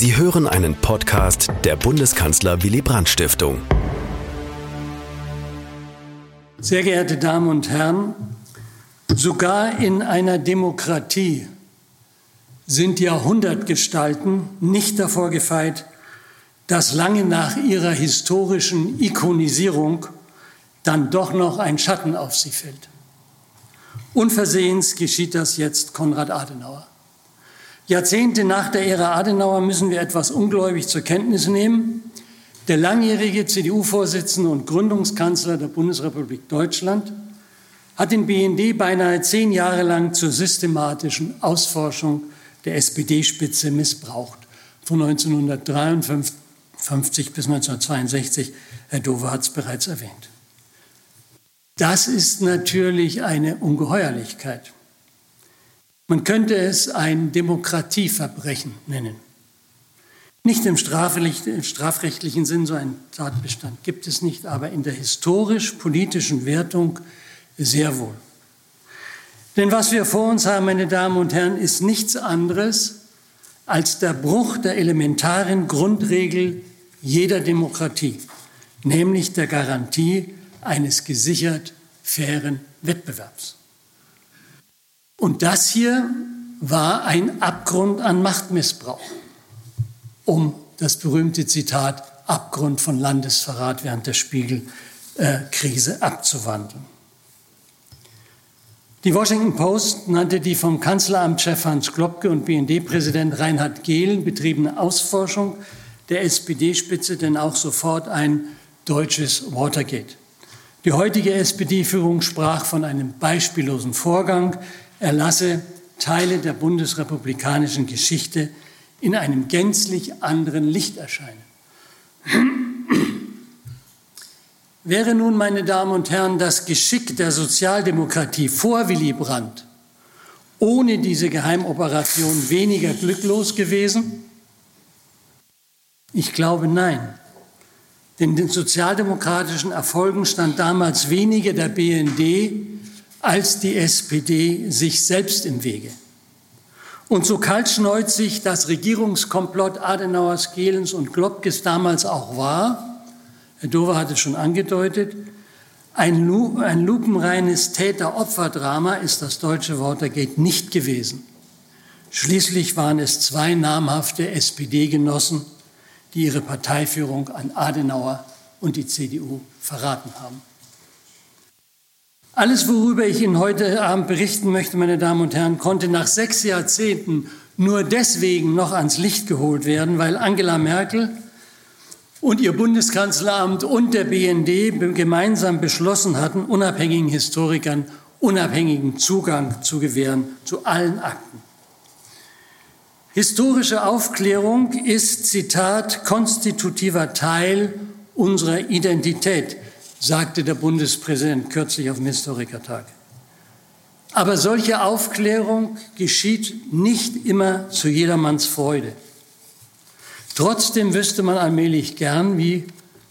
Sie hören einen Podcast der Bundeskanzler Willy Brandt Stiftung. Sehr geehrte Damen und Herren, sogar in einer Demokratie sind Jahrhundertgestalten nicht davor gefeit, dass lange nach ihrer historischen Ikonisierung dann doch noch ein Schatten auf sie fällt. Unversehens geschieht das jetzt Konrad Adenauer. Jahrzehnte nach der Ära Adenauer müssen wir etwas ungläubig zur Kenntnis nehmen. Der langjährige CDU-Vorsitzende und Gründungskanzler der Bundesrepublik Deutschland hat den BND beinahe zehn Jahre lang zur systematischen Ausforschung der SPD-Spitze missbraucht. Von 1953 bis 1962, Herr Dover hat es bereits erwähnt. Das ist natürlich eine Ungeheuerlichkeit. Man könnte es ein Demokratieverbrechen nennen. Nicht im strafrechtlichen Sinn, so ein Tatbestand gibt es nicht, aber in der historisch-politischen Wertung sehr wohl. Denn was wir vor uns haben, meine Damen und Herren, ist nichts anderes als der Bruch der elementaren Grundregel jeder Demokratie, nämlich der Garantie eines gesichert fairen Wettbewerbs. Und das hier war ein Abgrund an Machtmissbrauch, um das berühmte Zitat Abgrund von Landesverrat während der Spiegelkrise abzuwandeln. Die Washington Post nannte die vom Kanzleramtschef Hans Klopke und BND-Präsident Reinhard Gehlen betriebene Ausforschung der SPD-Spitze denn auch sofort ein deutsches Watergate. Die heutige SPD-Führung sprach von einem beispiellosen Vorgang, er lasse Teile der bundesrepublikanischen Geschichte in einem gänzlich anderen Licht erscheinen. Wäre nun, meine Damen und Herren, das Geschick der Sozialdemokratie vor Willy Brandt ohne diese Geheimoperation weniger glücklos gewesen? Ich glaube nein. Denn den sozialdemokratischen Erfolgen stand damals weniger der BND als die SPD sich selbst im Wege. Und so kaltschneuzig das Regierungskomplott Adenauers, Gehlens und Globkes damals auch war, Herr Dover hat es schon angedeutet, ein, Lu ein lupenreines Täter-Opfer-Drama ist das deutsche Watergate nicht gewesen. Schließlich waren es zwei namhafte SPD-Genossen, die ihre Parteiführung an Adenauer und die CDU verraten haben. Alles, worüber ich Ihnen heute Abend berichten möchte, meine Damen und Herren, konnte nach sechs Jahrzehnten nur deswegen noch ans Licht geholt werden, weil Angela Merkel und ihr Bundeskanzleramt und der BND gemeinsam beschlossen hatten, unabhängigen Historikern unabhängigen Zugang zu gewähren zu allen Akten. Historische Aufklärung ist, Zitat, konstitutiver Teil unserer Identität, sagte der Bundespräsident kürzlich auf dem Historikertag. Aber solche Aufklärung geschieht nicht immer zu jedermanns Freude. Trotzdem wüsste man allmählich gern, wie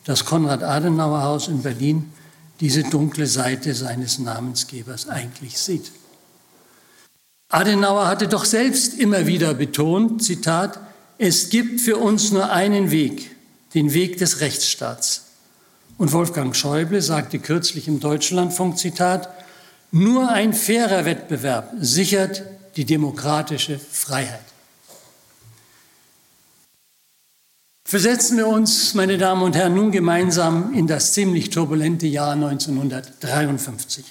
das Konrad-Adenauer-Haus in Berlin diese dunkle Seite seines Namensgebers eigentlich sieht. Adenauer hatte doch selbst immer wieder betont, Zitat, es gibt für uns nur einen Weg, den Weg des Rechtsstaats. Und Wolfgang Schäuble sagte kürzlich im Deutschlandfunk, Zitat, nur ein fairer Wettbewerb sichert die demokratische Freiheit. Versetzen wir uns, meine Damen und Herren, nun gemeinsam in das ziemlich turbulente Jahr 1953.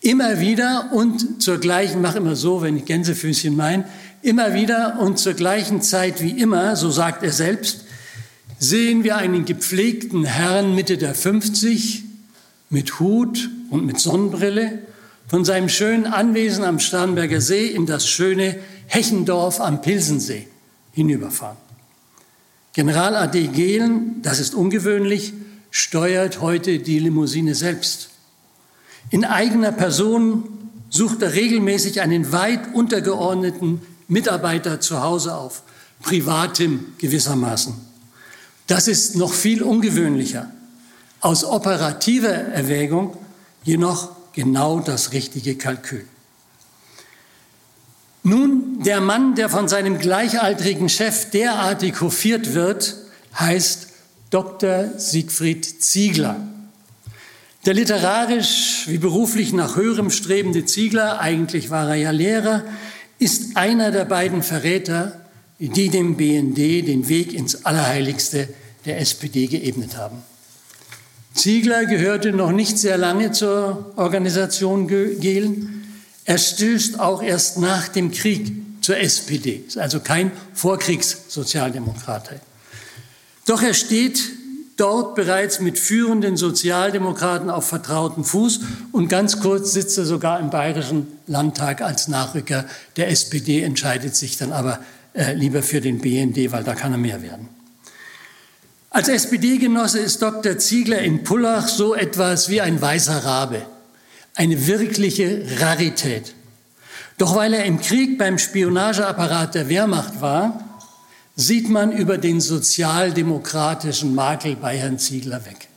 Immer wieder und zur gleichen, mach immer so, wenn ich Gänsefüßchen mein, immer wieder und zur gleichen Zeit wie immer, so sagt er selbst, sehen wir einen gepflegten Herrn Mitte der 50 mit Hut und mit Sonnenbrille von seinem schönen Anwesen am Starnberger See in das schöne Hechendorf am Pilsensee hinüberfahren. General AD Gehlen, das ist ungewöhnlich, steuert heute die Limousine selbst. In eigener Person sucht er regelmäßig einen weit untergeordneten Mitarbeiter zu Hause auf, privatem gewissermaßen. Das ist noch viel ungewöhnlicher. Aus operativer Erwägung jedoch genau das richtige Kalkül. Nun, der Mann, der von seinem gleichaltrigen Chef derartig hofiert wird, heißt Dr. Siegfried Ziegler. Der literarisch wie beruflich nach höherem strebende Ziegler, eigentlich war er ja Lehrer, ist einer der beiden Verräter, die dem BND den Weg ins Allerheiligste der SPD geebnet haben. Ziegler gehörte noch nicht sehr lange zur Organisation Gehlen. Er stößt auch erst nach dem Krieg zur SPD, ist also kein Vorkriegssozialdemokrat. Doch er steht dort bereits mit führenden Sozialdemokraten auf vertrautem Fuß und ganz kurz sitzt er sogar im Bayerischen Landtag als Nachrücker der SPD, entscheidet sich dann aber äh, lieber für den BND, weil da kann er mehr werden. Als SPD-Genosse ist Dr. Ziegler in Pullach so etwas wie ein weißer Rabe, eine wirkliche Rarität. Doch weil er im Krieg beim Spionageapparat der Wehrmacht war, sieht man über den sozialdemokratischen Makel bei Herrn Ziegler weg.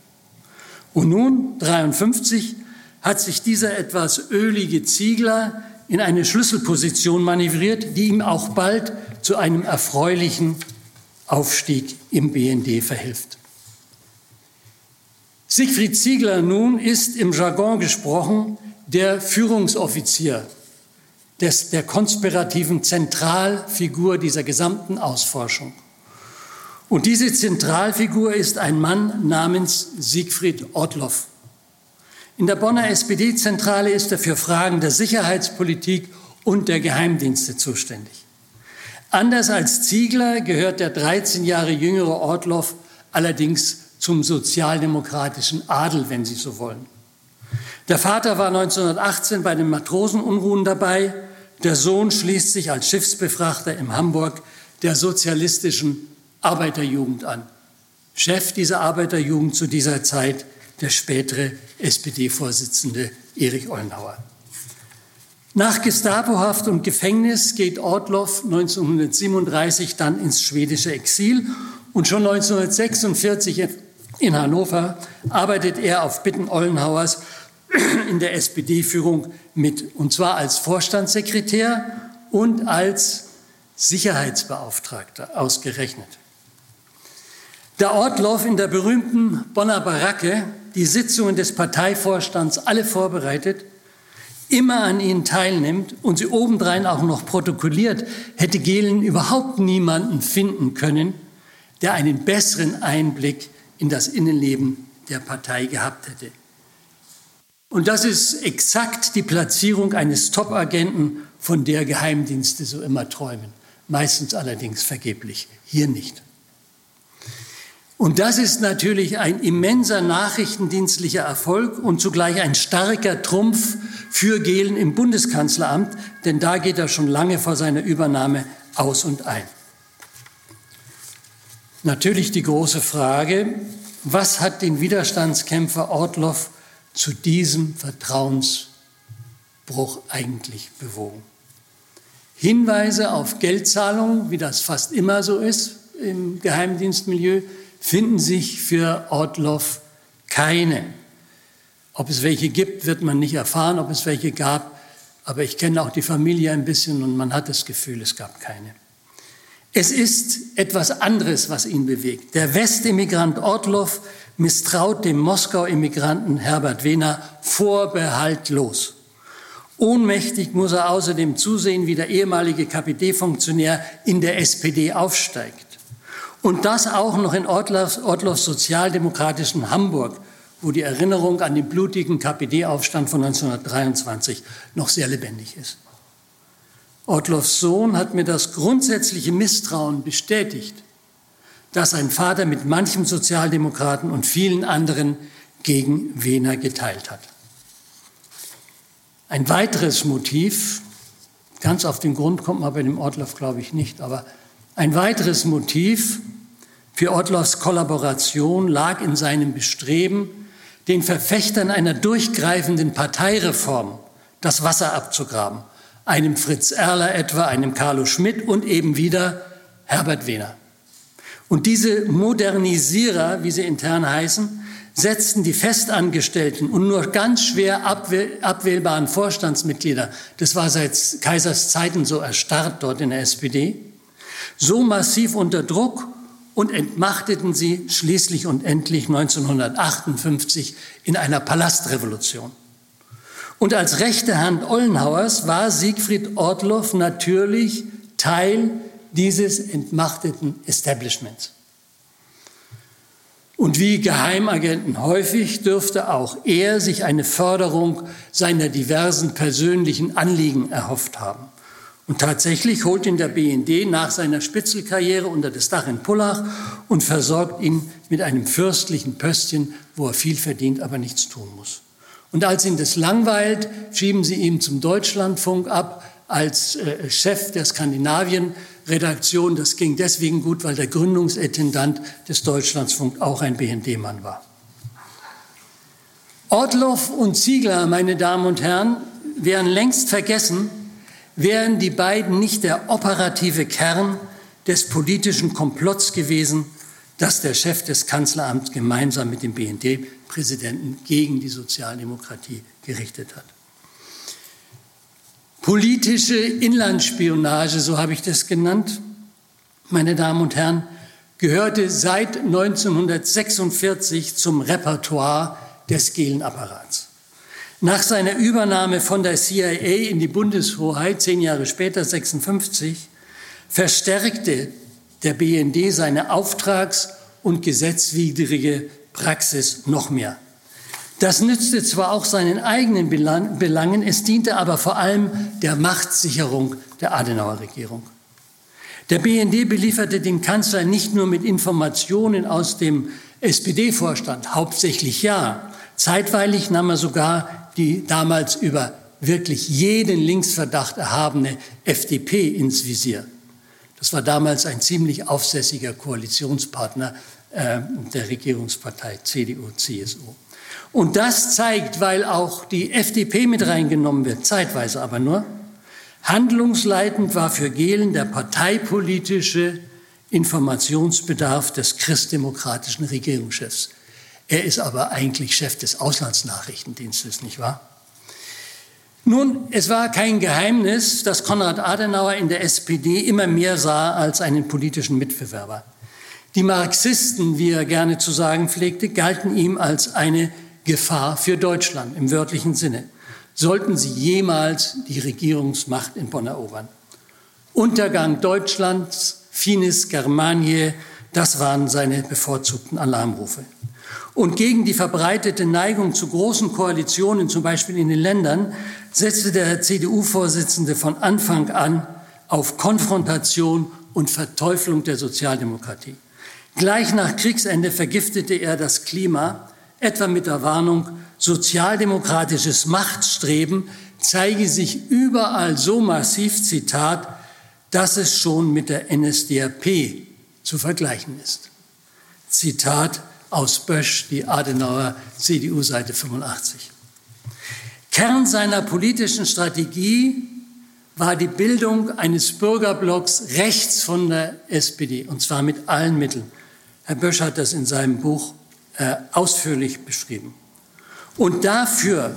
Und nun, 53, hat sich dieser etwas ölige Ziegler in eine Schlüsselposition manövriert, die ihm auch bald zu einem erfreulichen Aufstieg im BND verhilft. Siegfried Ziegler nun ist im Jargon gesprochen der Führungsoffizier des, der konspirativen Zentralfigur dieser gesamten Ausforschung. Und diese Zentralfigur ist ein Mann namens Siegfried Ortloff. In der Bonner SPD-Zentrale ist er für Fragen der Sicherheitspolitik und der Geheimdienste zuständig. Anders als Ziegler gehört der 13 Jahre jüngere Ortloff allerdings zum sozialdemokratischen Adel, wenn Sie so wollen. Der Vater war 1918 bei den Matrosenunruhen dabei der Sohn schließt sich als Schiffsbefrachter in Hamburg der sozialistischen Arbeiterjugend an. Chef dieser Arbeiterjugend zu dieser Zeit der spätere SPD-Vorsitzende Erich Ollenhauer. Nach Gestapohaft und Gefängnis geht Ortloff 1937 dann ins schwedische Exil und schon 1946 in Hannover arbeitet er auf Bitten Ollenhauers in der SPD-Führung mit, und zwar als Vorstandssekretär und als Sicherheitsbeauftragter ausgerechnet. Der Ortloff in der berühmten Bonner Baracke die Sitzungen des Parteivorstands alle vorbereitet, immer an ihnen teilnimmt und sie obendrein auch noch protokolliert, hätte Gehlen überhaupt niemanden finden können, der einen besseren Einblick in das Innenleben der Partei gehabt hätte. Und das ist exakt die Platzierung eines Top-Agenten, von der Geheimdienste so immer träumen. Meistens allerdings vergeblich. Hier nicht. Und das ist natürlich ein immenser nachrichtendienstlicher Erfolg und zugleich ein starker Trumpf für Gehlen im Bundeskanzleramt, denn da geht er schon lange vor seiner Übernahme aus und ein. Natürlich die große Frage, was hat den Widerstandskämpfer Ortloff zu diesem Vertrauensbruch eigentlich bewogen. Hinweise auf Geldzahlungen, wie das fast immer so ist im Geheimdienstmilieu, finden sich für Ortloff keine. Ob es welche gibt, wird man nicht erfahren, ob es welche gab, aber ich kenne auch die Familie ein bisschen und man hat das Gefühl, es gab keine. Es ist etwas anderes, was ihn bewegt. Der Westemigrant Ortloff misstraut dem Moskau-Immigranten Herbert Wehner vorbehaltlos. Ohnmächtig muss er außerdem zusehen, wie der ehemalige KPD-Funktionär in der SPD aufsteigt. Und das auch noch in Ortloffs, Ortloffs sozialdemokratischen Hamburg, wo die Erinnerung an den blutigen KPD-Aufstand von 1923 noch sehr lebendig ist. Ortloffs Sohn hat mir das grundsätzliche Misstrauen bestätigt, das sein Vater mit manchem Sozialdemokraten und vielen anderen gegen Wehner geteilt hat. Ein weiteres Motiv, ganz auf den Grund kommt man bei dem Ortloff, glaube ich, nicht, aber ein weiteres Motiv für Ortloffs Kollaboration lag in seinem Bestreben, den Verfechtern einer durchgreifenden Parteireform das Wasser abzugraben einem Fritz Erler etwa, einem Carlo Schmidt und eben wieder Herbert Wehner. Und diese Modernisierer, wie sie intern heißen, setzten die festangestellten und nur ganz schwer abwählbaren Vorstandsmitglieder, das war seit Kaisers Zeiten so erstarrt dort in der SPD, so massiv unter Druck und entmachteten sie schließlich und endlich 1958 in einer Palastrevolution. Und als rechte Hand Ollenhauers war Siegfried Ortloff natürlich Teil dieses entmachteten Establishments. Und wie Geheimagenten häufig dürfte auch er sich eine Förderung seiner diversen persönlichen Anliegen erhofft haben. Und tatsächlich holt ihn der BND nach seiner Spitzelkarriere unter das Dach in Pullach und versorgt ihn mit einem fürstlichen Pöstchen, wo er viel verdient, aber nichts tun muss. Und als ihn das langweilt, schieben sie ihn zum Deutschlandfunk ab als äh, Chef der Skandinavien-Redaktion. Das ging deswegen gut, weil der Gründungsintendant des Deutschlandfunk auch ein BND-Mann war. Ortloff und Ziegler, meine Damen und Herren, wären längst vergessen, wären die beiden nicht der operative Kern des politischen Komplotts gewesen, das der Chef des Kanzleramts gemeinsam mit dem BND-Präsidenten gegen die Sozialdemokratie gerichtet hat. Politische Inlandsspionage, so habe ich das genannt, meine Damen und Herren, gehörte seit 1946 zum Repertoire des Gehlenapparats. Nach seiner Übernahme von der CIA in die Bundeshoheit, zehn Jahre später, 56, verstärkte der BND seine auftrags- und gesetzwidrige Praxis noch mehr. Das nützte zwar auch seinen eigenen Belangen, es diente aber vor allem der Machtsicherung der Adenauer-Regierung. Der BND belieferte den Kanzler nicht nur mit Informationen aus dem SPD-Vorstand, hauptsächlich ja. Zeitweilig nahm er sogar die damals über wirklich jeden Linksverdacht erhabene FDP ins Visier. Das war damals ein ziemlich aufsässiger Koalitionspartner äh, der Regierungspartei CDU, CSU. Und das zeigt, weil auch die FDP mit reingenommen wird, zeitweise aber nur, handlungsleitend war für Gehlen der parteipolitische Informationsbedarf des christdemokratischen Regierungschefs. Er ist aber eigentlich Chef des Auslandsnachrichtendienstes, nicht wahr? Nun, es war kein Geheimnis, dass Konrad Adenauer in der SPD immer mehr sah als einen politischen Mitbewerber. Die Marxisten, wie er gerne zu sagen pflegte, galten ihm als eine Gefahr für Deutschland im wörtlichen Sinne, sollten sie jemals die Regierungsmacht in Bonn erobern. Untergang Deutschlands, Finis Germaniae, das waren seine bevorzugten Alarmrufe. Und gegen die verbreitete Neigung zu großen Koalitionen, zum Beispiel in den Ländern, setzte der CDU-Vorsitzende von Anfang an auf Konfrontation und Verteuflung der Sozialdemokratie. Gleich nach Kriegsende vergiftete er das Klima, etwa mit der Warnung, sozialdemokratisches Machtstreben zeige sich überall so massiv, Zitat, dass es schon mit der NSDAP zu vergleichen ist. Zitat aus Bösch, die Adenauer CDU Seite 85. Kern seiner politischen Strategie war die Bildung eines Bürgerblocks rechts von der SPD, und zwar mit allen Mitteln. Herr Bösch hat das in seinem Buch äh, ausführlich beschrieben. Und dafür,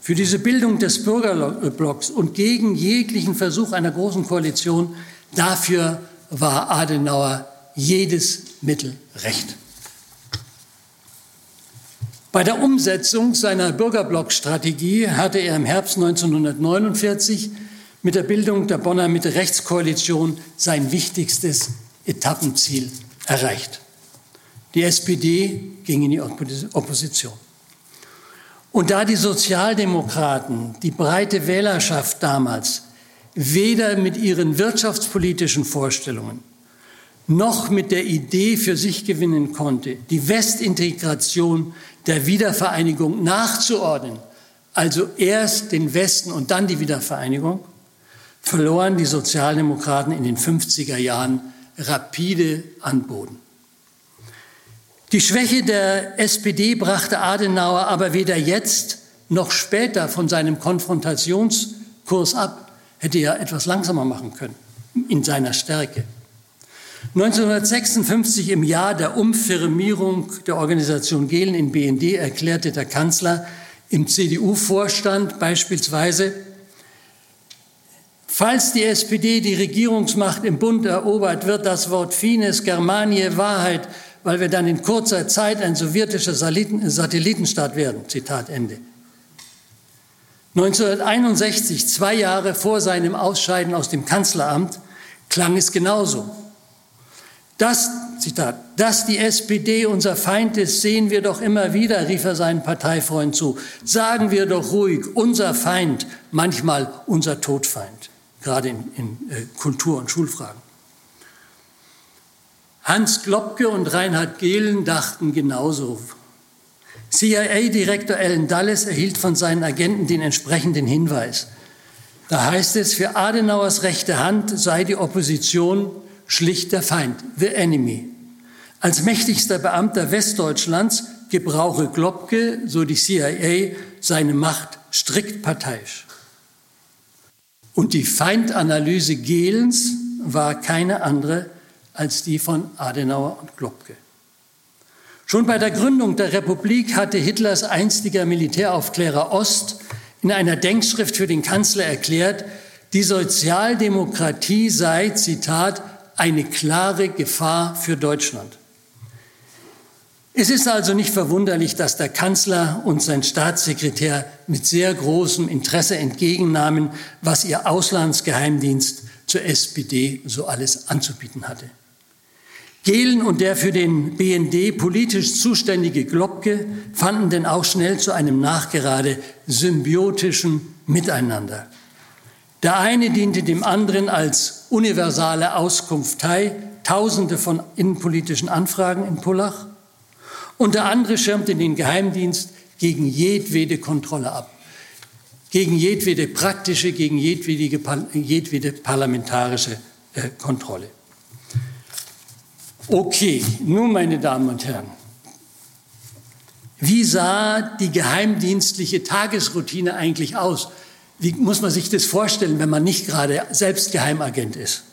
für diese Bildung des Bürgerblocks und gegen jeglichen Versuch einer großen Koalition, dafür war Adenauer jedes Mittel recht. Bei der Umsetzung seiner Bürgerblockstrategie hatte er im Herbst 1949 mit der Bildung der Bonner Mitte-Rechts-Koalition sein wichtigstes Etappenziel erreicht. Die SPD ging in die Opposition. Und da die Sozialdemokraten, die breite Wählerschaft damals, weder mit ihren wirtschaftspolitischen Vorstellungen noch mit der Idee für sich gewinnen konnte, die Westintegration der Wiedervereinigung nachzuordnen, also erst den Westen und dann die Wiedervereinigung, verloren die Sozialdemokraten in den 50er Jahren rapide an Boden. Die Schwäche der SPD brachte Adenauer aber weder jetzt noch später von seinem Konfrontationskurs ab, hätte er etwas langsamer machen können in seiner Stärke. 1956 im Jahr der Umfirmierung der Organisation Gehlen in BND erklärte der Kanzler im CDU-Vorstand beispielsweise, falls die SPD die Regierungsmacht im Bund erobert, wird das Wort Fines Germanie Wahrheit, weil wir dann in kurzer Zeit ein sowjetischer Satellitenstaat werden. Zitat Ende. 1961, zwei Jahre vor seinem Ausscheiden aus dem Kanzleramt, klang es genauso. Das, Zitat, dass die SPD unser Feind ist, sehen wir doch immer wieder, rief er seinen Parteifreund zu. Sagen wir doch ruhig, unser Feind, manchmal unser Todfeind, gerade in, in äh, Kultur- und Schulfragen. Hans Globke und Reinhard Gehlen dachten genauso. CIA-Direktor Alan Dulles erhielt von seinen Agenten den entsprechenden Hinweis. Da heißt es, für Adenauers rechte Hand sei die Opposition schlicht der Feind, the enemy. Als mächtigster Beamter Westdeutschlands gebrauche Globke, so die CIA, seine Macht strikt parteiisch. Und die Feindanalyse Gehlens war keine andere als die von Adenauer und Globke. Schon bei der Gründung der Republik hatte Hitlers einstiger Militäraufklärer Ost in einer Denkschrift für den Kanzler erklärt, die Sozialdemokratie sei, Zitat, eine klare Gefahr für Deutschland. Es ist also nicht verwunderlich, dass der Kanzler und sein Staatssekretär mit sehr großem Interesse entgegennahmen, was ihr Auslandsgeheimdienst zur SPD so alles anzubieten hatte. Gehlen und der für den BND politisch zuständige Globke fanden denn auch schnell zu einem nachgerade symbiotischen Miteinander. Der eine diente dem anderen als universale Auskunftei, Tausende von innenpolitischen Anfragen in Pullach. Und der andere schirmte den Geheimdienst gegen jedwede Kontrolle ab, gegen jedwede praktische, gegen jedwede, jedwede parlamentarische äh, Kontrolle. Okay, nun, meine Damen und Herren, wie sah die geheimdienstliche Tagesroutine eigentlich aus? Wie muss man sich das vorstellen, wenn man nicht gerade selbst Geheimagent ist?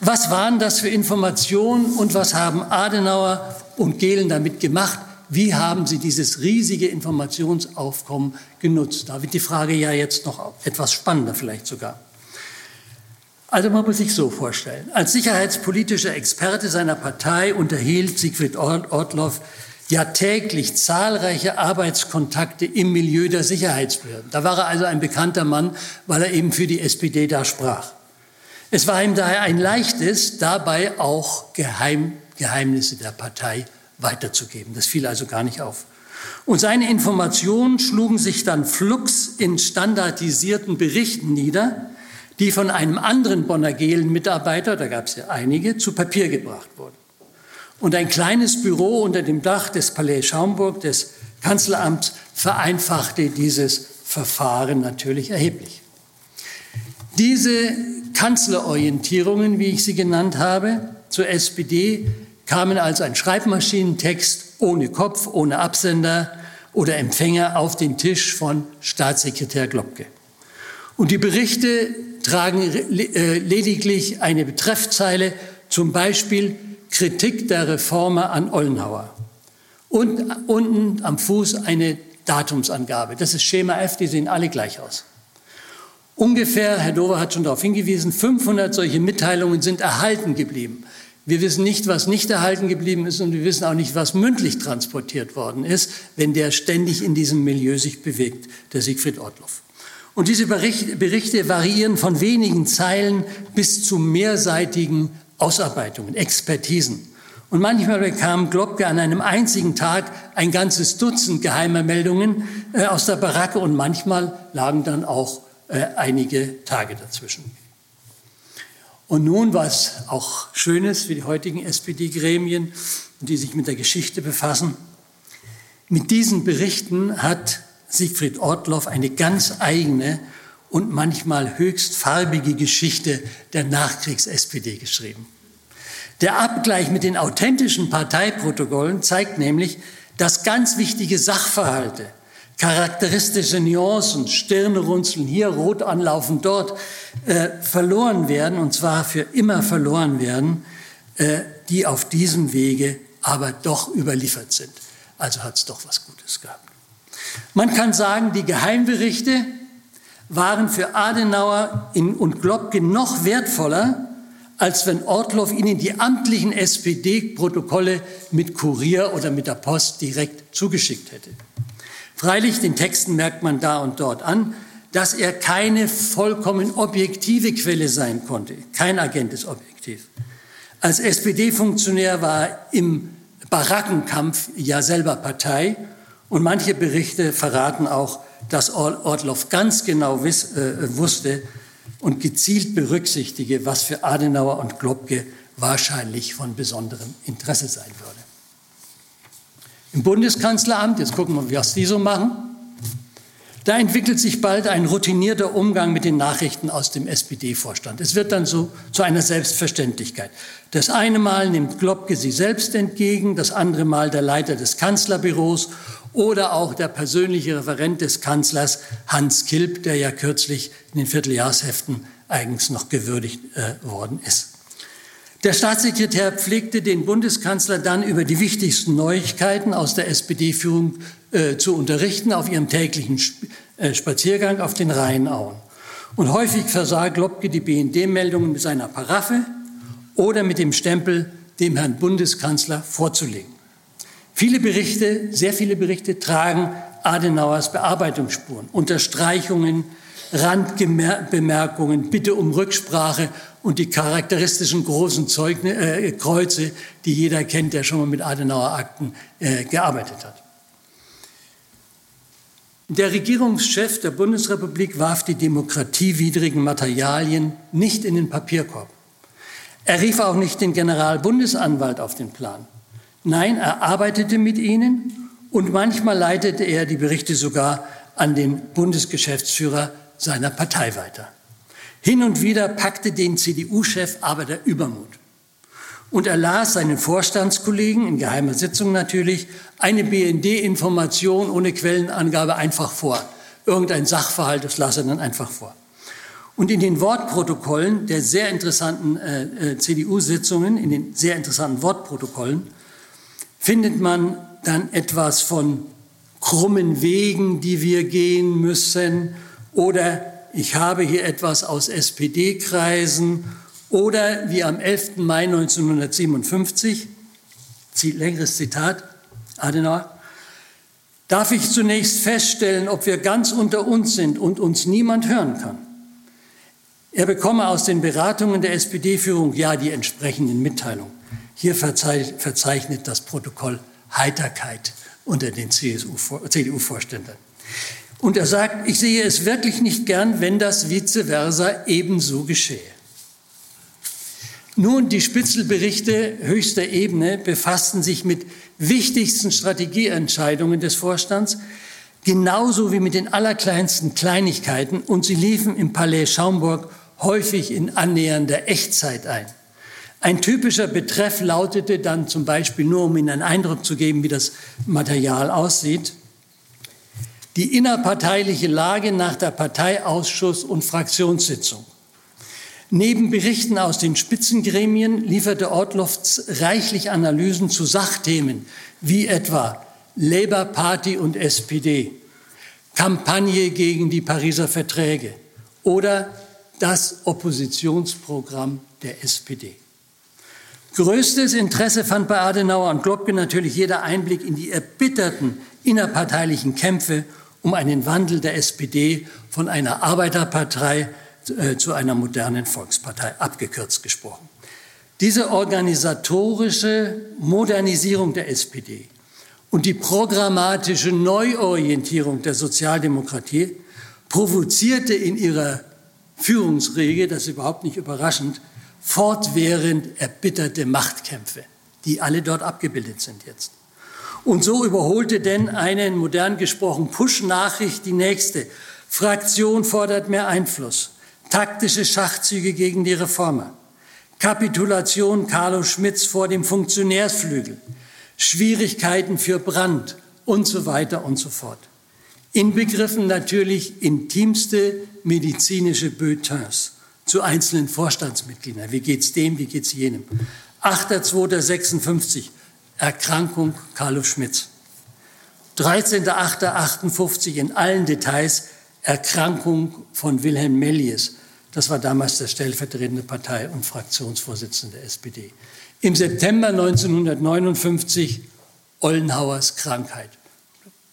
Was waren das für Informationen und was haben Adenauer und Gehlen damit gemacht? Wie haben sie dieses riesige Informationsaufkommen genutzt? Da wird die Frage ja jetzt noch etwas spannender vielleicht sogar. Also man muss sich so vorstellen. Als sicherheitspolitischer Experte seiner Partei unterhielt Siegfried Ortloff ja täglich zahlreiche Arbeitskontakte im Milieu der Sicherheitsbehörden. Da war er also ein bekannter Mann, weil er eben für die SPD da sprach. Es war ihm daher ein leichtes, dabei auch Geheim, Geheimnisse der Partei weiterzugeben. Das fiel also gar nicht auf. Und seine Informationen schlugen sich dann flugs in standardisierten Berichten nieder, die von einem anderen Bonner Gehlen-Mitarbeiter, da gab es ja einige, zu Papier gebracht wurden. Und ein kleines Büro unter dem Dach des Palais Schaumburg, des Kanzleramts, vereinfachte dieses Verfahren natürlich erheblich. Diese Kanzlerorientierungen, wie ich sie genannt habe, zur SPD kamen als ein Schreibmaschinentext ohne Kopf, ohne Absender oder Empfänger auf den Tisch von Staatssekretär Globke. Und die Berichte tragen äh, lediglich eine Betreffzeile, zum Beispiel Kritik der Reformer an Ollenhauer. Und unten am Fuß eine Datumsangabe. Das ist Schema F, die sehen alle gleich aus. Ungefähr, Herr Dover hat schon darauf hingewiesen, 500 solche Mitteilungen sind erhalten geblieben. Wir wissen nicht, was nicht erhalten geblieben ist und wir wissen auch nicht, was mündlich transportiert worden ist, wenn der ständig in diesem Milieu sich bewegt, der Siegfried Ortloff. Und diese Berichte variieren von wenigen Zeilen bis zu mehrseitigen Ausarbeitungen, Expertisen. Und manchmal bekam Globke an einem einzigen Tag ein ganzes Dutzend geheimer Meldungen äh, aus der Baracke und manchmal lagen dann auch äh, einige Tage dazwischen. Und nun was auch Schönes für die heutigen SPD-Gremien, die sich mit der Geschichte befassen. Mit diesen Berichten hat Siegfried Ortloff eine ganz eigene und manchmal höchst farbige Geschichte der Nachkriegs-SPD geschrieben. Der Abgleich mit den authentischen Parteiprotokollen zeigt nämlich, dass ganz wichtige Sachverhalte charakteristische Nuancen, Stirne runzeln, hier rot anlaufen, dort, äh, verloren werden, und zwar für immer verloren werden, äh, die auf diesem Wege aber doch überliefert sind. Also hat es doch was Gutes gehabt. Man kann sagen, die Geheimberichte waren für Adenauer und Globke noch wertvoller, als wenn Ortloff ihnen die amtlichen SPD-Protokolle mit Kurier oder mit der Post direkt zugeschickt hätte. Freilich, den Texten merkt man da und dort an, dass er keine vollkommen objektive Quelle sein konnte. Kein Agent ist objektiv. Als SPD-Funktionär war er im Barackenkampf ja selber Partei und manche Berichte verraten auch, dass Ortloff ganz genau wiss, äh, wusste und gezielt berücksichtige, was für Adenauer und Globke wahrscheinlich von besonderem Interesse sein würde. Im Bundeskanzleramt, jetzt gucken wir, was die so machen, da entwickelt sich bald ein routinierter Umgang mit den Nachrichten aus dem SPD-Vorstand. Es wird dann so zu einer Selbstverständlichkeit. Das eine Mal nimmt Globke sie selbst entgegen, das andere Mal der Leiter des Kanzlerbüros oder auch der persönliche Referent des Kanzlers Hans Kilp, der ja kürzlich in den Vierteljahrsheften eigens noch gewürdigt äh, worden ist. Der Staatssekretär pflegte den Bundeskanzler dann über die wichtigsten Neuigkeiten aus der SPD-Führung äh, zu unterrichten auf ihrem täglichen Sp äh, Spaziergang auf den Rheinauen. Und häufig versah Globke die BND-Meldungen mit seiner Paraffe oder mit dem Stempel dem Herrn Bundeskanzler vorzulegen. Viele Berichte, sehr viele Berichte tragen Adenauers Bearbeitungsspuren, Unterstreichungen, Randbemerkungen, Bitte um Rücksprache und die charakteristischen großen Zeugne, äh, Kreuze, die jeder kennt, der schon mal mit Adenauer-Akten äh, gearbeitet hat. Der Regierungschef der Bundesrepublik warf die demokratiewidrigen Materialien nicht in den Papierkorb. Er rief auch nicht den Generalbundesanwalt auf den Plan. Nein, er arbeitete mit ihnen und manchmal leitete er die Berichte sogar an den Bundesgeschäftsführer seiner Partei weiter. Hin und wieder packte den CDU-Chef aber der Übermut. Und er las seinen Vorstandskollegen, in geheimer Sitzung natürlich, eine BND-Information ohne Quellenangabe einfach vor. Irgendein Sachverhalt, das las er dann einfach vor. Und in den Wortprotokollen der sehr interessanten äh, äh CDU-Sitzungen, in den sehr interessanten Wortprotokollen, findet man dann etwas von krummen Wegen, die wir gehen müssen, oder ich habe hier etwas aus SPD-Kreisen oder wie am 11. Mai 1957, längeres Zitat, Adenauer, darf ich zunächst feststellen, ob wir ganz unter uns sind und uns niemand hören kann. Er bekomme aus den Beratungen der SPD-Führung ja die entsprechenden Mitteilungen. Hier verzeichnet das Protokoll Heiterkeit unter den CDU-Vorständen. Und er sagt, ich sehe es wirklich nicht gern, wenn das vice versa ebenso geschehe. Nun, die Spitzelberichte höchster Ebene befassten sich mit wichtigsten Strategieentscheidungen des Vorstands, genauso wie mit den allerkleinsten Kleinigkeiten, und sie liefen im Palais Schaumburg häufig in annähernder Echtzeit ein. Ein typischer Betreff lautete dann zum Beispiel, nur um Ihnen einen Eindruck zu geben, wie das Material aussieht, die innerparteiliche Lage nach der Parteiausschuss- und Fraktionssitzung. Neben Berichten aus den Spitzengremien lieferte Ortlofts reichlich Analysen zu Sachthemen wie etwa Labour Party und SPD, Kampagne gegen die Pariser Verträge oder das Oppositionsprogramm der SPD. Größtes Interesse fand bei Adenauer und Globke natürlich jeder Einblick in die erbitterten innerparteilichen Kämpfe um einen Wandel der SPD von einer Arbeiterpartei äh, zu einer modernen Volkspartei, abgekürzt gesprochen. Diese organisatorische Modernisierung der SPD und die programmatische Neuorientierung der Sozialdemokratie provozierte in ihrer Führungsregel, das ist überhaupt nicht überraschend, fortwährend erbitterte Machtkämpfe, die alle dort abgebildet sind jetzt. Und so überholte denn eine modern gesprochen Push-Nachricht die nächste. Fraktion fordert mehr Einfluss. Taktische Schachzüge gegen die Reformer. Kapitulation Carlo Schmitz vor dem Funktionärsflügel. Schwierigkeiten für Brandt und so weiter und so fort. inbegriffen natürlich intimste medizinische Bulletins zu einzelnen Vorstandsmitgliedern. Wie geht's dem, wie geht's jenem? 8.2.56, Erkrankung Carlo Schmitz. 13.8.58 in allen Details Erkrankung von Wilhelm Mellies. Das war damals der stellvertretende Partei- und Fraktionsvorsitzende der SPD. Im September 1959 Ollenhauers Krankheit.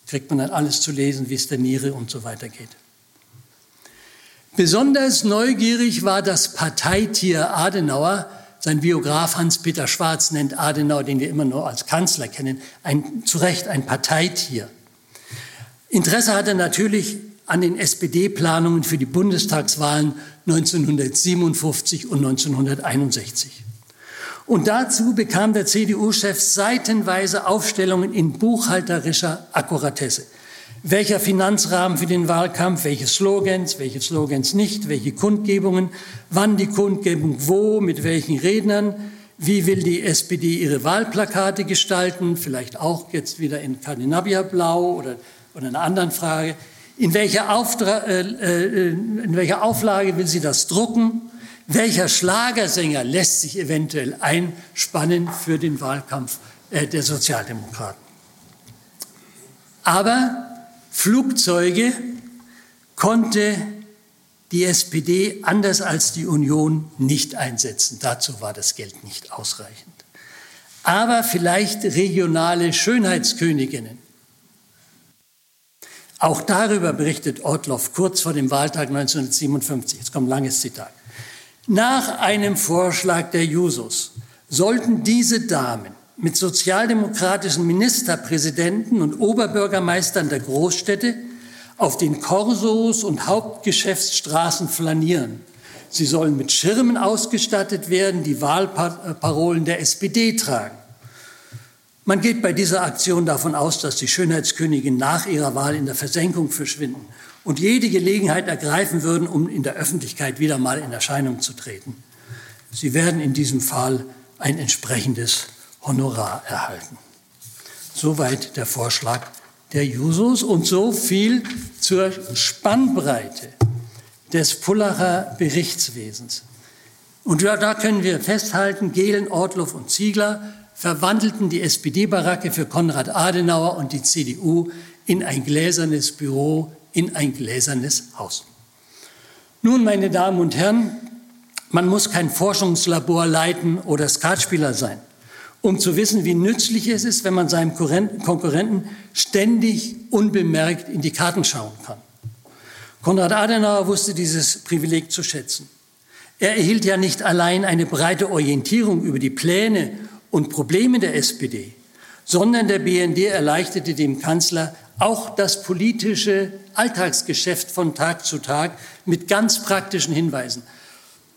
Kriegt man dann alles zu lesen, wie es der Niere und so weiter geht. Besonders neugierig war das Parteitier Adenauer. Sein Biograf Hans-Peter Schwarz nennt Adenauer, den wir immer nur als Kanzler kennen, ein, zu Recht ein Parteitier. Interesse hatte natürlich an den SPD-Planungen für die Bundestagswahlen 1957 und 1961. Und dazu bekam der CDU-Chef seitenweise Aufstellungen in buchhalterischer Akkuratesse. Welcher Finanzrahmen für den Wahlkampf, welche Slogans, welche Slogans nicht, welche Kundgebungen, wann die Kundgebung wo, mit welchen Rednern, wie will die SPD ihre Wahlplakate gestalten, vielleicht auch jetzt wieder in Skandinavia-Blau oder, oder einer anderen Frage. In welcher, Auftra äh, äh, in welcher Auflage will sie das drucken? Welcher Schlagersänger lässt sich eventuell einspannen für den Wahlkampf äh, der Sozialdemokraten? Aber Flugzeuge konnte die SPD anders als die Union nicht einsetzen. Dazu war das Geld nicht ausreichend. Aber vielleicht regionale Schönheitsköniginnen. Auch darüber berichtet Ortloff kurz vor dem Wahltag 1957. Jetzt kommt ein langes Zitat. Nach einem Vorschlag der Jusos sollten diese Damen mit sozialdemokratischen Ministerpräsidenten und Oberbürgermeistern der Großstädte auf den Korsos und Hauptgeschäftsstraßen flanieren. Sie sollen mit Schirmen ausgestattet werden, die Wahlparolen der SPD tragen. Man geht bei dieser Aktion davon aus, dass die Schönheitskönigin nach ihrer Wahl in der Versenkung verschwinden und jede Gelegenheit ergreifen würden, um in der Öffentlichkeit wieder mal in Erscheinung zu treten. Sie werden in diesem Fall ein entsprechendes Honorar erhalten. Soweit der Vorschlag der Jusos und so viel zur Spannbreite des Pullacher Berichtswesens. Und da können wir festhalten, Gehlen, Ortloff und Ziegler verwandelten die SPD-Baracke für Konrad Adenauer und die CDU in ein gläsernes Büro, in ein gläsernes Haus. Nun, meine Damen und Herren, man muss kein Forschungslabor leiten oder Skatspieler sein um zu wissen, wie nützlich es ist, wenn man seinem Konkurrenten ständig unbemerkt in die Karten schauen kann. Konrad Adenauer wusste dieses Privileg zu schätzen. Er erhielt ja nicht allein eine breite Orientierung über die Pläne und Probleme der SPD, sondern der BND erleichterte dem Kanzler auch das politische Alltagsgeschäft von Tag zu Tag mit ganz praktischen Hinweisen.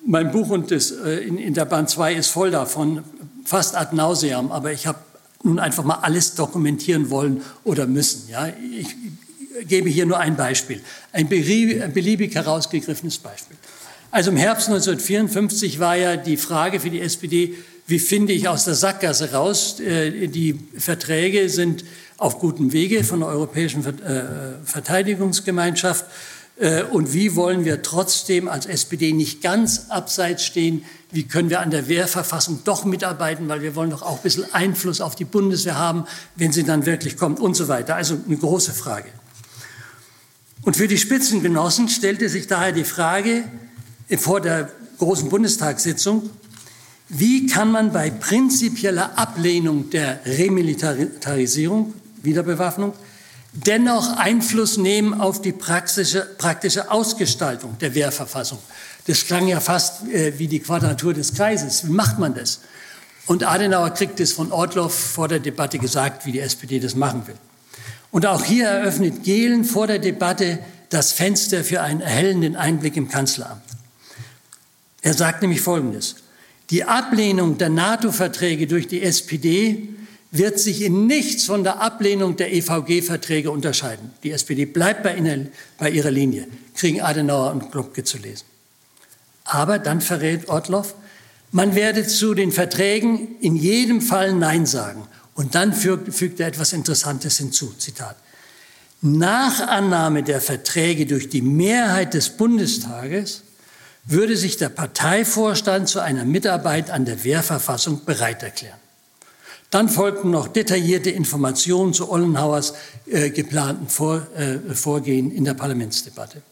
Mein Buch und das, äh, in, in der Band 2 ist voll davon, fast ad nauseam, aber ich habe nun einfach mal alles dokumentieren wollen oder müssen. Ja? Ich gebe hier nur ein Beispiel, ein beliebig herausgegriffenes Beispiel. Also im Herbst 1954 war ja die Frage für die SPD, wie finde ich aus der Sackgasse raus? Äh, die Verträge sind auf gutem Wege von der Europäischen äh, Verteidigungsgemeinschaft. Äh, und wie wollen wir trotzdem als SPD nicht ganz abseits stehen? Wie können wir an der Wehrverfassung doch mitarbeiten? Weil wir wollen doch auch ein bisschen Einfluss auf die Bundeswehr haben, wenn sie dann wirklich kommt und so weiter. Also eine große Frage. Und für die Spitzengenossen stellte sich daher die Frage vor der großen Bundestagssitzung, wie kann man bei prinzipieller Ablehnung der Remilitarisierung, Wiederbewaffnung, dennoch Einfluss nehmen auf die praktische, praktische Ausgestaltung der Wehrverfassung. Das klang ja fast äh, wie die Quadratur des Kreises. Wie macht man das? Und Adenauer kriegt es von Ortloff vor der Debatte gesagt, wie die SPD das machen will. Und auch hier eröffnet Gehlen vor der Debatte das Fenster für einen erhellenden Einblick im Kanzleramt. Er sagt nämlich Folgendes. Die Ablehnung der NATO-Verträge durch die SPD wird sich in nichts von der Ablehnung der EVG-Verträge unterscheiden. Die SPD bleibt bei, bei ihrer Linie, kriegen Adenauer und Globke zu lesen. Aber dann verrät Ortloff, man werde zu den Verträgen in jedem Fall Nein sagen. Und dann fügt, fügt er etwas Interessantes hinzu, Zitat. nach Annahme der Verträge durch die Mehrheit des Bundestages würde sich der Parteivorstand zu einer Mitarbeit an der Wehrverfassung bereit erklären. Dann folgten noch detaillierte Informationen zu Ollenhauers äh, geplanten Vor, äh, Vorgehen in der Parlamentsdebatte.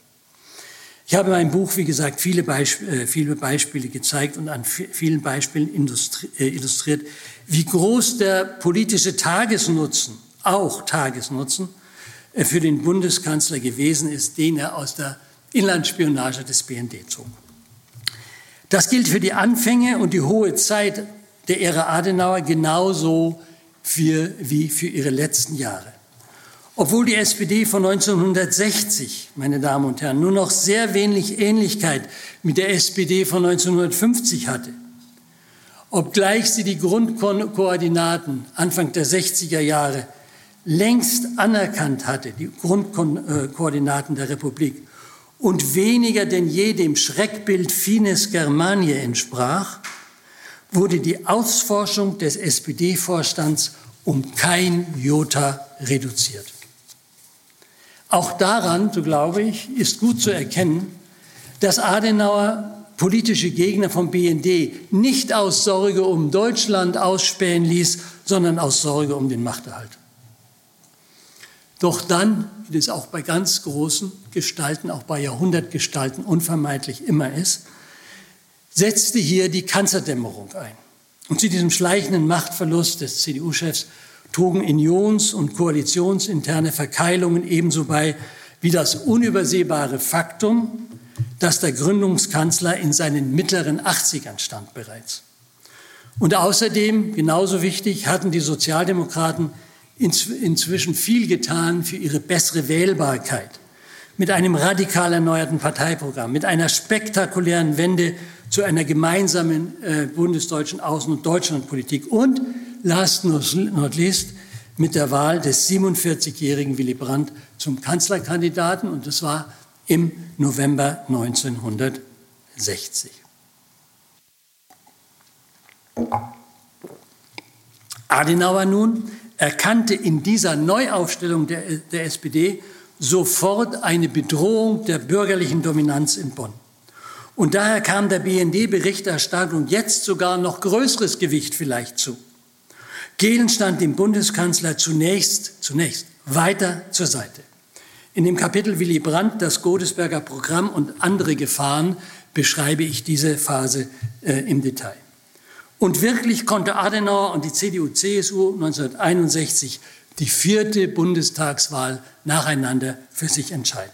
Ich habe in meinem Buch, wie gesagt, viele, Beisp äh, viele Beispiele gezeigt und an vielen Beispielen äh, illustriert, wie groß der politische Tagesnutzen, auch Tagesnutzen, äh, für den Bundeskanzler gewesen ist, den er aus der Inlandsspionage des BND zog. Das gilt für die Anfänge und die hohe Zeit der Ära Adenauer genauso für, wie für ihre letzten Jahre. Obwohl die SPD von 1960, meine Damen und Herren, nur noch sehr wenig Ähnlichkeit mit der SPD von 1950 hatte, obgleich sie die Grundkoordinaten Anfang der 60er Jahre längst anerkannt hatte, die Grundkoordinaten der Republik, und weniger denn je dem Schreckbild Fines Germanie entsprach, wurde die Ausforschung des SPD-Vorstands um kein Jota reduziert. Auch daran, so glaube ich, ist gut zu erkennen, dass Adenauer politische Gegner vom BND nicht aus Sorge um Deutschland ausspähen ließ, sondern aus Sorge um den Machterhalt. Doch dann, wie das auch bei ganz großen Gestalten, auch bei Jahrhundertgestalten unvermeidlich immer ist, setzte hier die Kanzlerdämmerung ein. Und zu diesem schleichenden Machtverlust des CDU-Chefs trugen Unions- und koalitionsinterne Verkeilungen ebenso bei wie das unübersehbare Faktum, dass der Gründungskanzler in seinen mittleren 80ern stand bereits. Und außerdem, genauso wichtig, hatten die Sozialdemokraten inzwischen viel getan für ihre bessere Wählbarkeit. Mit einem radikal erneuerten Parteiprogramm, mit einer spektakulären Wende zu einer gemeinsamen äh, bundesdeutschen Außen- und Deutschlandpolitik und, last not least, mit der Wahl des 47-jährigen Willy Brandt zum Kanzlerkandidaten und das war im November 1960. Adenauer nun erkannte in dieser Neuaufstellung der, der SPD sofort eine Bedrohung der bürgerlichen Dominanz in Bonn. Und daher kam der BND-Berichterstattung jetzt sogar noch größeres Gewicht vielleicht zu. Gehlen stand dem Bundeskanzler zunächst, zunächst weiter zur Seite. In dem Kapitel Willy Brandt, das Godesberger Programm und andere Gefahren beschreibe ich diese Phase äh, im Detail. Und wirklich konnte Adenauer und die CDU-CSU 1961 die vierte Bundestagswahl nacheinander für sich entscheiden.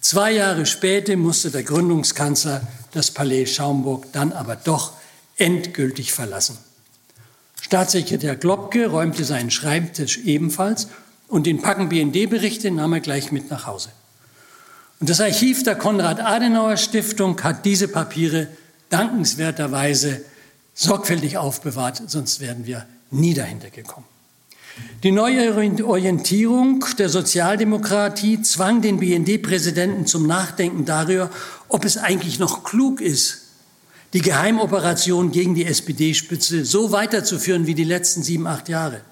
Zwei Jahre später musste der Gründungskanzler das Palais Schaumburg dann aber doch endgültig verlassen. Staatssekretär Globke räumte seinen Schreibtisch ebenfalls und den Packen BND-Berichte nahm er gleich mit nach Hause. Und das Archiv der Konrad-Adenauer-Stiftung hat diese Papiere dankenswerterweise sorgfältig aufbewahrt, sonst wären wir nie dahinter gekommen. Die neue Orientierung der Sozialdemokratie zwang den BND-Präsidenten zum Nachdenken darüber, ob es eigentlich noch klug ist, die Geheimoperation gegen die SPD-Spitze so weiterzuführen wie die letzten sieben, acht Jahre.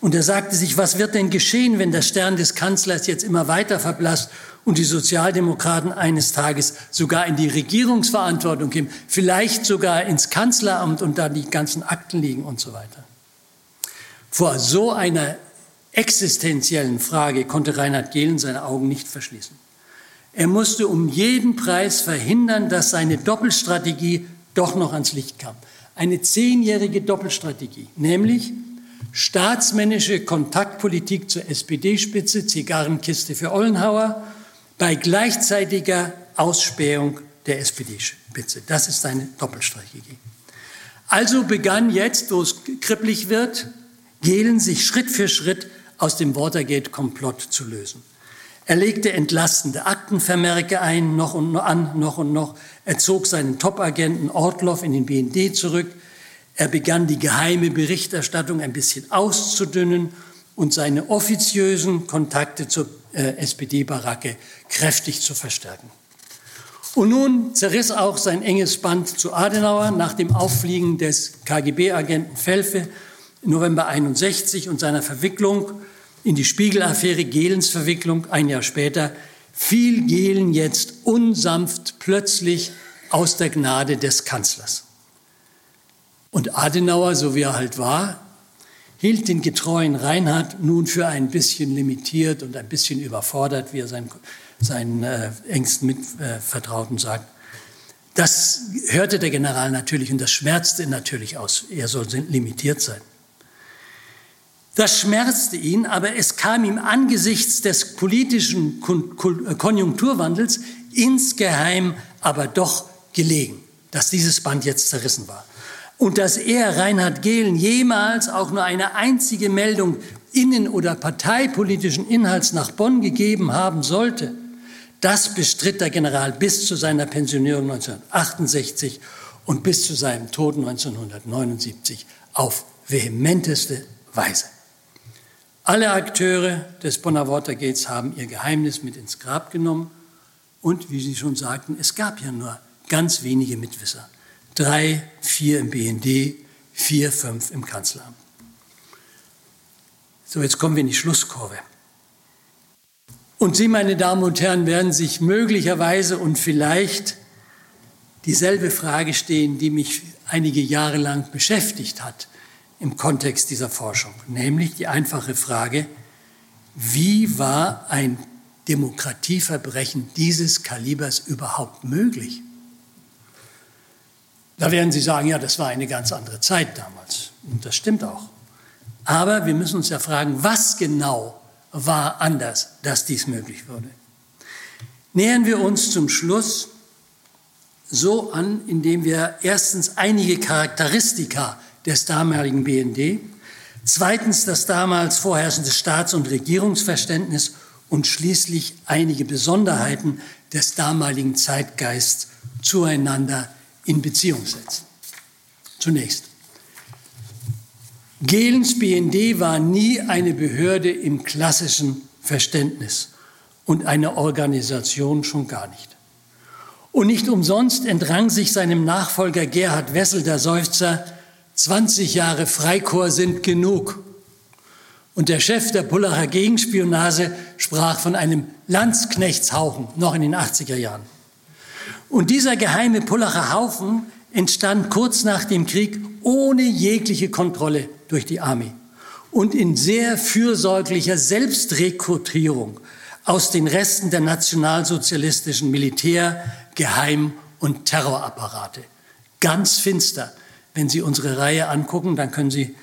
Und er sagte sich, was wird denn geschehen, wenn der Stern des Kanzlers jetzt immer weiter verblasst und die Sozialdemokraten eines Tages sogar in die Regierungsverantwortung gehen, vielleicht sogar ins Kanzleramt und da die ganzen Akten liegen und so weiter. Vor so einer existenziellen Frage konnte Reinhard Gehlen seine Augen nicht verschließen. Er musste um jeden Preis verhindern, dass seine Doppelstrategie doch noch ans Licht kam. Eine zehnjährige Doppelstrategie, nämlich staatsmännische Kontaktpolitik zur SPD-Spitze, Zigarrenkiste für Ollenhauer bei gleichzeitiger Ausspähung der SPD-Spitze. Das ist seine Doppelstrategie. Also begann jetzt, wo es kribbelig wird, Gehlen sich Schritt für Schritt aus dem Watergate-Komplott zu lösen. Er legte entlastende Aktenvermerke ein, noch und noch an, noch und noch. Er zog seinen Top-Agenten Ortloff in den BND zurück. Er begann die geheime Berichterstattung ein bisschen auszudünnen und seine offiziösen Kontakte zur äh, SPD-Baracke kräftig zu verstärken. Und nun zerriss auch sein enges Band zu Adenauer nach dem Auffliegen des KGB-Agenten Felfe November 61 und seiner Verwicklung in die Spiegelaffäre Gehlens Verwicklung ein Jahr später fiel Gehlen jetzt unsanft plötzlich aus der Gnade des Kanzlers. Und Adenauer, so wie er halt war, hielt den getreuen Reinhard nun für ein bisschen limitiert und ein bisschen überfordert, wie er seinen, seinen äh, engsten Mitvertrauten sagt. Das hörte der General natürlich und das schmerzte ihn natürlich aus. Er soll limitiert sein. Das schmerzte ihn, aber es kam ihm angesichts des politischen Konjunkturwandels insgeheim aber doch gelegen, dass dieses Band jetzt zerrissen war. Und dass er, Reinhard Gehlen, jemals auch nur eine einzige Meldung innen- oder parteipolitischen Inhalts nach Bonn gegeben haben sollte, das bestritt der General bis zu seiner Pensionierung 1968 und bis zu seinem Tod 1979 auf vehementeste Weise. Alle Akteure des Bonner Watergates haben ihr Geheimnis mit ins Grab genommen und, wie Sie schon sagten, es gab ja nur ganz wenige Mitwisser. Drei, vier im BND, vier, fünf im Kanzleramt. So, jetzt kommen wir in die Schlusskurve. Und Sie, meine Damen und Herren, werden sich möglicherweise und vielleicht dieselbe Frage stehen, die mich einige Jahre lang beschäftigt hat im Kontext dieser Forschung, nämlich die einfache Frage, wie war ein Demokratieverbrechen dieses Kalibers überhaupt möglich? Da werden Sie sagen, ja, das war eine ganz andere Zeit damals. Und das stimmt auch. Aber wir müssen uns ja fragen, was genau war anders, dass dies möglich wurde. Nähern wir uns zum Schluss so an, indem wir erstens einige Charakteristika des damaligen BND, zweitens das damals vorherrschende Staats- und Regierungsverständnis und schließlich einige Besonderheiten des damaligen Zeitgeists zueinander in Beziehung setzen. Zunächst. Gehlens BND war nie eine Behörde im klassischen Verständnis und eine Organisation schon gar nicht. Und nicht umsonst entrang sich seinem Nachfolger Gerhard Wessel der Seufzer, 20 Jahre Freikorps sind genug. Und der Chef der Pullacher Gegenspionage sprach von einem Landsknechtshaufen noch in den 80er Jahren. Und dieser geheime Pullacher Haufen entstand kurz nach dem Krieg ohne jegliche Kontrolle durch die Armee und in sehr fürsorglicher Selbstrekrutierung aus den Resten der nationalsozialistischen Militär-, Geheim- und Terrorapparate. Ganz finster. Wenn Sie unsere Reihe angucken, dann können Sie,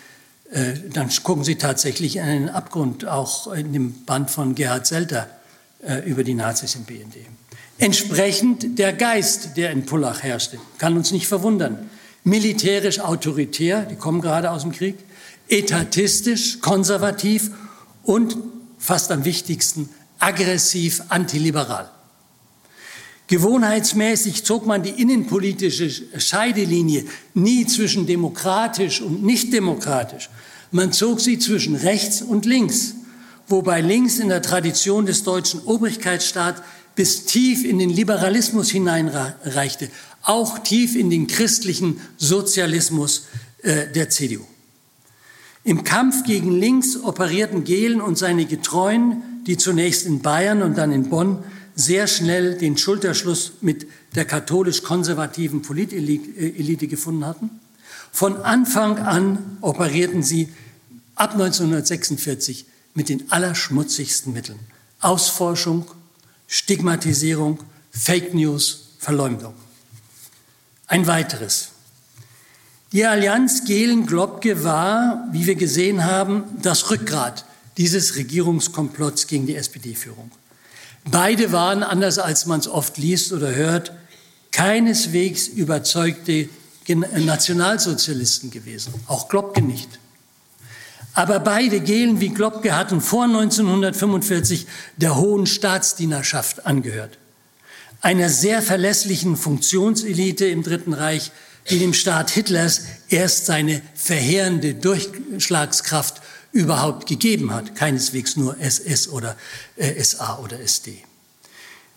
äh, dann gucken Sie tatsächlich in einen Abgrund, auch in dem Band von Gerhard Selter äh, über die Nazis im BND. Entsprechend der Geist, der in Pullach herrschte, kann uns nicht verwundern. Militärisch autoritär, die kommen gerade aus dem Krieg, etatistisch, konservativ und fast am wichtigsten aggressiv antiliberal. Gewohnheitsmäßig zog man die innenpolitische Scheidelinie nie zwischen demokratisch und nicht demokratisch. Man zog sie zwischen rechts und links, wobei links in der Tradition des deutschen Obrigkeitsstaats bis tief in den Liberalismus hineinreichte, auch tief in den christlichen Sozialismus äh, der CDU. Im Kampf gegen links operierten Gehlen und seine Getreuen, die zunächst in Bayern und dann in Bonn sehr schnell den Schulterschluss mit der katholisch-konservativen Politelite gefunden hatten. Von Anfang an operierten sie ab 1946 mit den allerschmutzigsten Mitteln. Ausforschung, Stigmatisierung, Fake News, Verleumdung. Ein weiteres. Die Allianz Gehlen-Globke war, wie wir gesehen haben, das Rückgrat dieses Regierungskomplotts gegen die SPD-Führung. Beide waren, anders als man es oft liest oder hört, keineswegs überzeugte Nationalsozialisten gewesen, auch Globke nicht. Aber beide Gehlen wie Globke hatten vor 1945 der hohen Staatsdienerschaft angehört. Einer sehr verlässlichen Funktionselite im Dritten Reich, die dem Staat Hitlers erst seine verheerende Durchschlagskraft überhaupt gegeben hat, keineswegs nur SS oder äh, SA oder SD.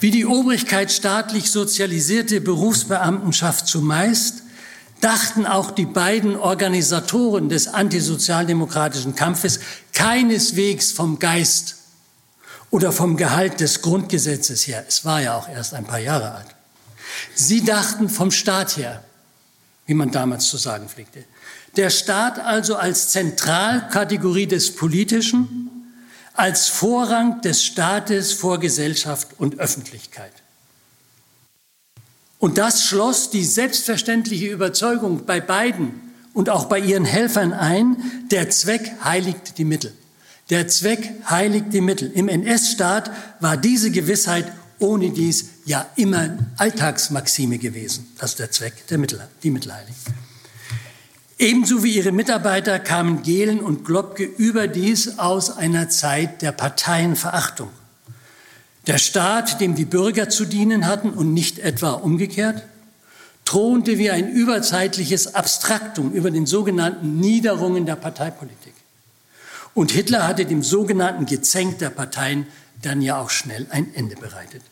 Wie die Obrigkeit staatlich sozialisierte Berufsbeamtenschaft zumeist, dachten auch die beiden Organisatoren des antisozialdemokratischen Kampfes keineswegs vom Geist oder vom Gehalt des Grundgesetzes her. Es war ja auch erst ein paar Jahre alt. Sie dachten vom Staat her, wie man damals zu sagen pflegte. Der Staat also als Zentralkategorie des Politischen, als Vorrang des Staates vor Gesellschaft und Öffentlichkeit. Und das schloss die selbstverständliche Überzeugung bei beiden und auch bei ihren Helfern ein, der Zweck heiligt die Mittel. Der Zweck heiligt die Mittel. Im NS-Staat war diese Gewissheit ohne dies ja immer Alltagsmaxime gewesen, dass der Zweck der Mittel, die Mittel heiligt. Ebenso wie ihre Mitarbeiter kamen Gehlen und Globke überdies aus einer Zeit der Parteienverachtung. Der Staat, dem die Bürger zu dienen hatten und nicht etwa umgekehrt, thronte wie ein überzeitliches Abstraktum über den sogenannten Niederungen der Parteipolitik. Und Hitler hatte dem sogenannten Gezänk der Parteien dann ja auch schnell ein Ende bereitet.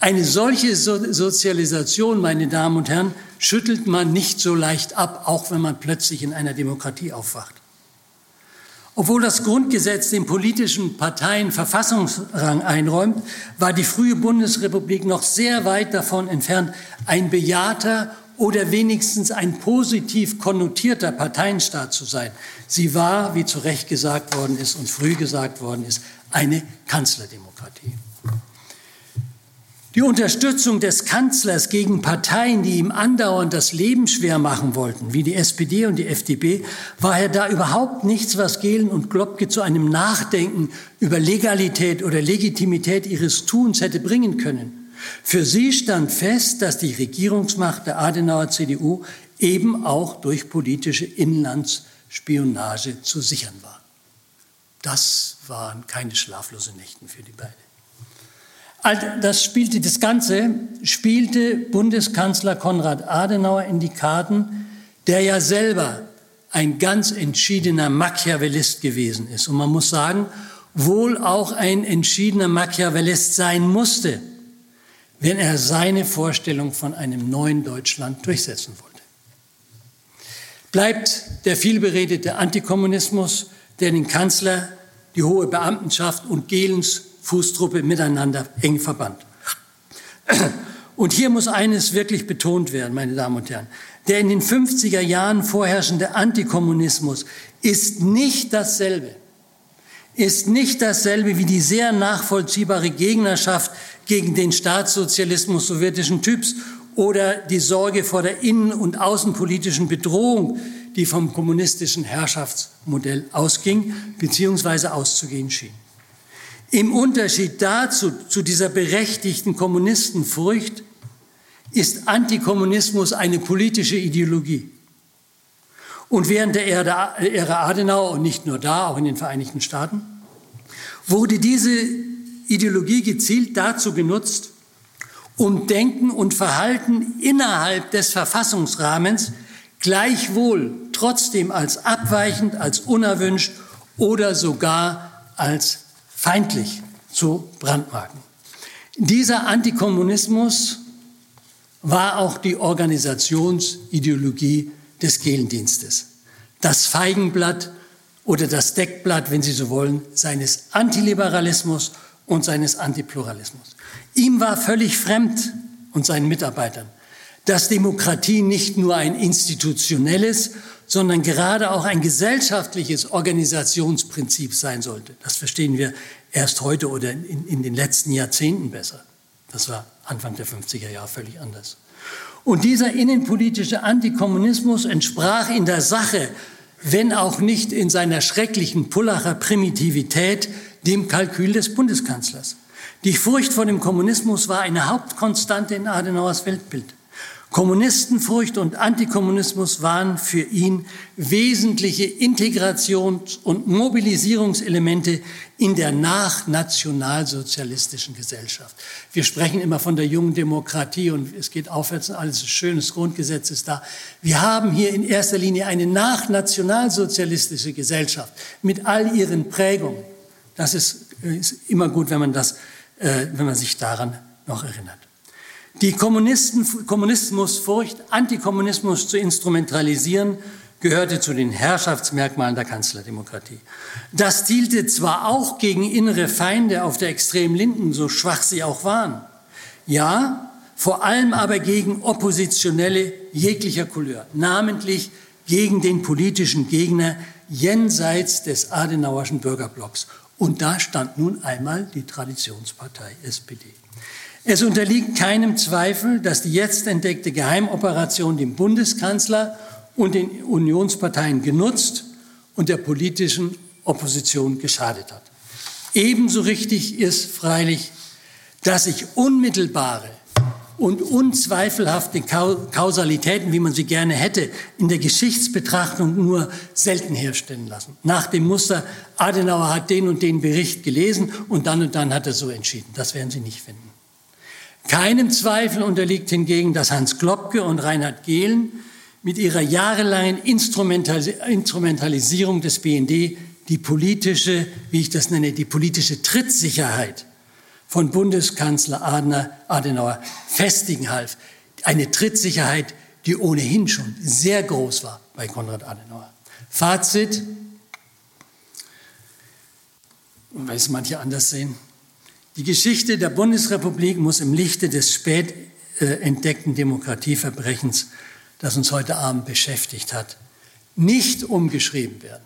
Eine solche so Sozialisation, meine Damen und Herren, schüttelt man nicht so leicht ab, auch wenn man plötzlich in einer Demokratie aufwacht. Obwohl das Grundgesetz den politischen Parteien Verfassungsrang einräumt, war die frühe Bundesrepublik noch sehr weit davon entfernt, ein bejahrter oder wenigstens ein positiv konnotierter Parteienstaat zu sein. Sie war, wie zu Recht gesagt worden ist und früh gesagt worden ist, eine Kanzlerdemokratie. Die Unterstützung des Kanzlers gegen Parteien, die ihm andauernd das Leben schwer machen wollten, wie die SPD und die FDP, war ja da überhaupt nichts, was Gehlen und Globke zu einem Nachdenken über Legalität oder Legitimität ihres Tuns hätte bringen können. Für sie stand fest, dass die Regierungsmacht der Adenauer CDU eben auch durch politische Inlandsspionage zu sichern war. Das waren keine schlaflosen Nächten für die beiden. Das spielte das Ganze spielte Bundeskanzler Konrad Adenauer in die Karten, der ja selber ein ganz entschiedener Machiavellist gewesen ist. Und man muss sagen, wohl auch ein entschiedener Machiavellist sein musste, wenn er seine Vorstellung von einem neuen Deutschland durchsetzen wollte. Bleibt der vielberedete Antikommunismus, der den Kanzler, die hohe Beamtenschaft und Gehlens Fußtruppe miteinander eng verbannt. Und hier muss eines wirklich betont werden, meine Damen und Herren. Der in den 50er Jahren vorherrschende Antikommunismus ist nicht dasselbe, ist nicht dasselbe wie die sehr nachvollziehbare Gegnerschaft gegen den Staatssozialismus sowjetischen Typs oder die Sorge vor der innen- und außenpolitischen Bedrohung, die vom kommunistischen Herrschaftsmodell ausging bzw. auszugehen schien. Im Unterschied dazu, zu dieser berechtigten Kommunistenfurcht, ist Antikommunismus eine politische Ideologie. Und während der Ära Adenauer und nicht nur da, auch in den Vereinigten Staaten, wurde diese Ideologie gezielt dazu genutzt, um Denken und Verhalten innerhalb des Verfassungsrahmens gleichwohl trotzdem als abweichend, als unerwünscht oder sogar als feindlich zu brandmarken. Dieser Antikommunismus war auch die Organisationsideologie des Gehlendienstes. Das Feigenblatt oder das Deckblatt, wenn Sie so wollen, seines Antiliberalismus und seines Antipluralismus. Ihm war völlig fremd und seinen Mitarbeitern, dass Demokratie nicht nur ein institutionelles, sondern gerade auch ein gesellschaftliches Organisationsprinzip sein sollte. Das verstehen wir erst heute oder in, in den letzten Jahrzehnten besser. Das war Anfang der 50er Jahre völlig anders. Und dieser innenpolitische Antikommunismus entsprach in der Sache, wenn auch nicht in seiner schrecklichen Pullacher Primitivität, dem Kalkül des Bundeskanzlers. Die Furcht vor dem Kommunismus war eine Hauptkonstante in Adenauers Weltbild. Kommunistenfurcht und Antikommunismus waren für ihn wesentliche Integrations- und Mobilisierungselemente in der nachnationalsozialistischen Gesellschaft. Wir sprechen immer von der jungen Demokratie und es geht aufwärts und alles schönes Grundgesetz ist da. Wir haben hier in erster Linie eine nachnationalsozialistische Gesellschaft mit all ihren Prägungen. Das ist, ist immer gut, wenn man das, äh, wenn man sich daran noch erinnert. Die Kommunismusfurcht, Antikommunismus zu instrumentalisieren, gehörte zu den Herrschaftsmerkmalen der Kanzlerdemokratie. Das zielte zwar auch gegen innere Feinde auf der extremen Linken, so schwach sie auch waren. Ja, vor allem aber gegen Oppositionelle jeglicher Couleur, namentlich gegen den politischen Gegner jenseits des Adenauerschen Bürgerblocks. Und da stand nun einmal die Traditionspartei SPD. Es unterliegt keinem Zweifel, dass die jetzt entdeckte Geheimoperation dem Bundeskanzler und den Unionsparteien genutzt und der politischen Opposition geschadet hat. Ebenso richtig ist freilich, dass sich unmittelbare und unzweifelhafte Kausalitäten, wie man sie gerne hätte, in der Geschichtsbetrachtung nur selten herstellen lassen. Nach dem Muster, Adenauer hat den und den Bericht gelesen und dann und dann hat er so entschieden. Das werden Sie nicht finden. Keinem Zweifel unterliegt hingegen, dass Hans Klopke und Reinhard Gehlen mit ihrer jahrelangen Instrumentalisierung des BND die politische, wie ich das nenne, die politische Trittsicherheit von Bundeskanzler Adenauer festigen half. Eine Trittsicherheit, die ohnehin schon sehr groß war bei Konrad Adenauer. Fazit, weil es manche anders sehen, die Geschichte der Bundesrepublik muss im Lichte des spät äh, entdeckten Demokratieverbrechens das uns heute Abend beschäftigt hat, nicht umgeschrieben werden.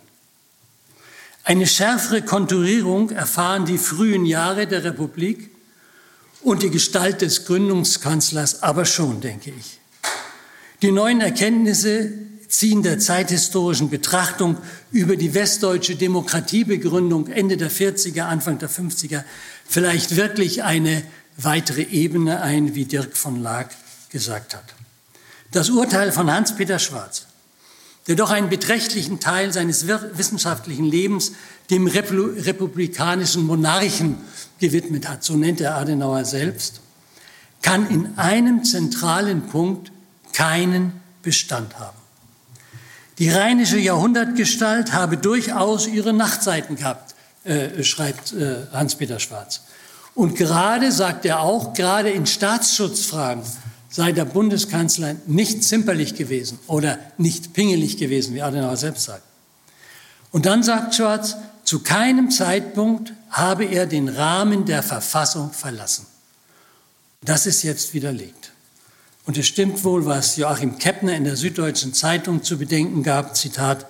Eine schärfere Konturierung erfahren die frühen Jahre der Republik und die Gestalt des Gründungskanzlers aber schon, denke ich. Die neuen Erkenntnisse ziehen der zeithistorischen Betrachtung über die westdeutsche Demokratiebegründung Ende der 40er, Anfang der 50er vielleicht wirklich eine weitere Ebene ein, wie Dirk von Laak gesagt hat. Das Urteil von Hans-Peter Schwarz, der doch einen beträchtlichen Teil seines wissenschaftlichen Lebens dem republikanischen Monarchen gewidmet hat, so nennt er Adenauer selbst, kann in einem zentralen Punkt keinen Bestand haben. Die rheinische Jahrhundertgestalt habe durchaus ihre Nachtseiten gehabt, äh, schreibt äh, Hans-Peter Schwarz. Und gerade, sagt er auch, gerade in Staatsschutzfragen sei der Bundeskanzler nicht zimperlich gewesen oder nicht pingelig gewesen, wie Adenauer selbst sagt. Und dann sagt Schwarz, zu keinem Zeitpunkt habe er den Rahmen der Verfassung verlassen. Das ist jetzt widerlegt. Und es stimmt wohl, was Joachim Keppner in der Süddeutschen Zeitung zu bedenken gab, Zitat,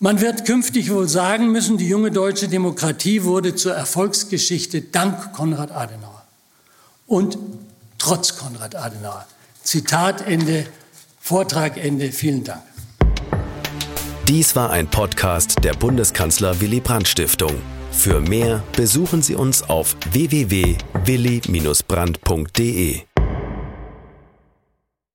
man wird künftig wohl sagen müssen, die junge deutsche Demokratie wurde zur Erfolgsgeschichte dank Konrad Adenauer. Und trotz Konrad Adenauer. Zitat Ende, Vortrag Ende. Vielen Dank. Dies war ein Podcast der Bundeskanzler Willy Brandt Stiftung. Für mehr besuchen Sie uns auf www.willy-brandt.de.